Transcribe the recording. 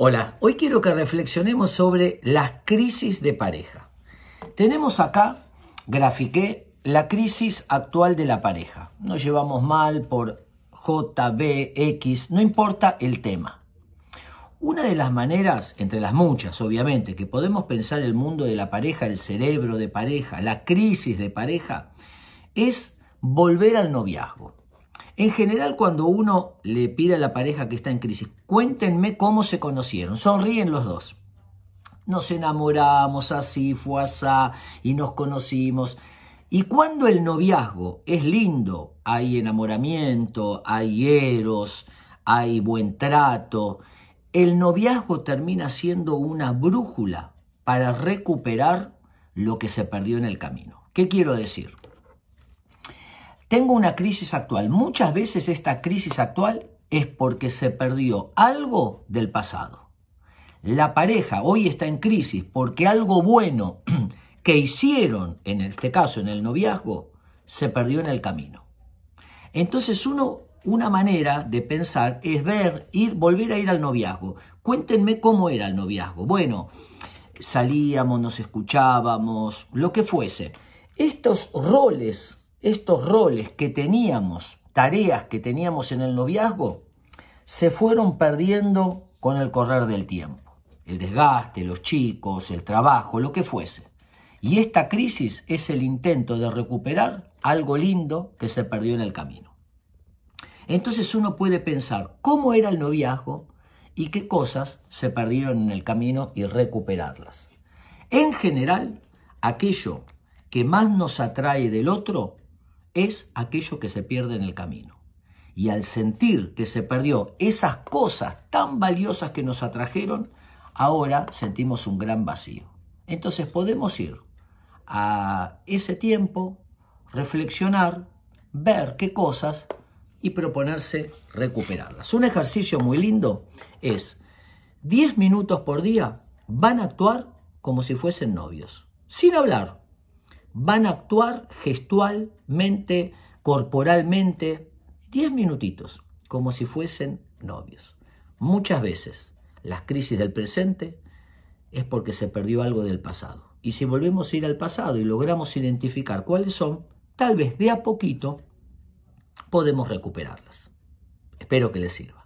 Hola, hoy quiero que reflexionemos sobre las crisis de pareja. Tenemos acá, grafiqué la crisis actual de la pareja. Nos llevamos mal por J, B, X, no importa el tema. Una de las maneras, entre las muchas obviamente, que podemos pensar el mundo de la pareja, el cerebro de pareja, la crisis de pareja, es volver al noviazgo. En general, cuando uno le pide a la pareja que está en crisis, cuéntenme cómo se conocieron. Sonríen los dos. Nos enamoramos, así fue así, y nos conocimos. Y cuando el noviazgo es lindo, hay enamoramiento, hay eros, hay buen trato, el noviazgo termina siendo una brújula para recuperar lo que se perdió en el camino. ¿Qué quiero decir? Tengo una crisis actual. Muchas veces esta crisis actual es porque se perdió algo del pasado. La pareja hoy está en crisis porque algo bueno que hicieron, en este caso en el noviazgo, se perdió en el camino. Entonces uno, una manera de pensar es ver, ir, volver a ir al noviazgo. Cuéntenme cómo era el noviazgo. Bueno, salíamos, nos escuchábamos, lo que fuese. Estos roles estos roles que teníamos, tareas que teníamos en el noviazgo, se fueron perdiendo con el correr del tiempo. El desgaste, los chicos, el trabajo, lo que fuese. Y esta crisis es el intento de recuperar algo lindo que se perdió en el camino. Entonces uno puede pensar cómo era el noviazgo y qué cosas se perdieron en el camino y recuperarlas. En general, aquello que más nos atrae del otro es aquello que se pierde en el camino. Y al sentir que se perdió esas cosas tan valiosas que nos atrajeron, ahora sentimos un gran vacío. Entonces podemos ir a ese tiempo, reflexionar, ver qué cosas y proponerse recuperarlas. Un ejercicio muy lindo es 10 minutos por día van a actuar como si fuesen novios, sin hablar, van a actuar gestualmente, corporalmente, 10 minutitos, como si fuesen novios. Muchas veces las crisis del presente es porque se perdió algo del pasado. Y si volvemos a ir al pasado y logramos identificar cuáles son, tal vez de a poquito podemos recuperarlas. Espero que les sirva.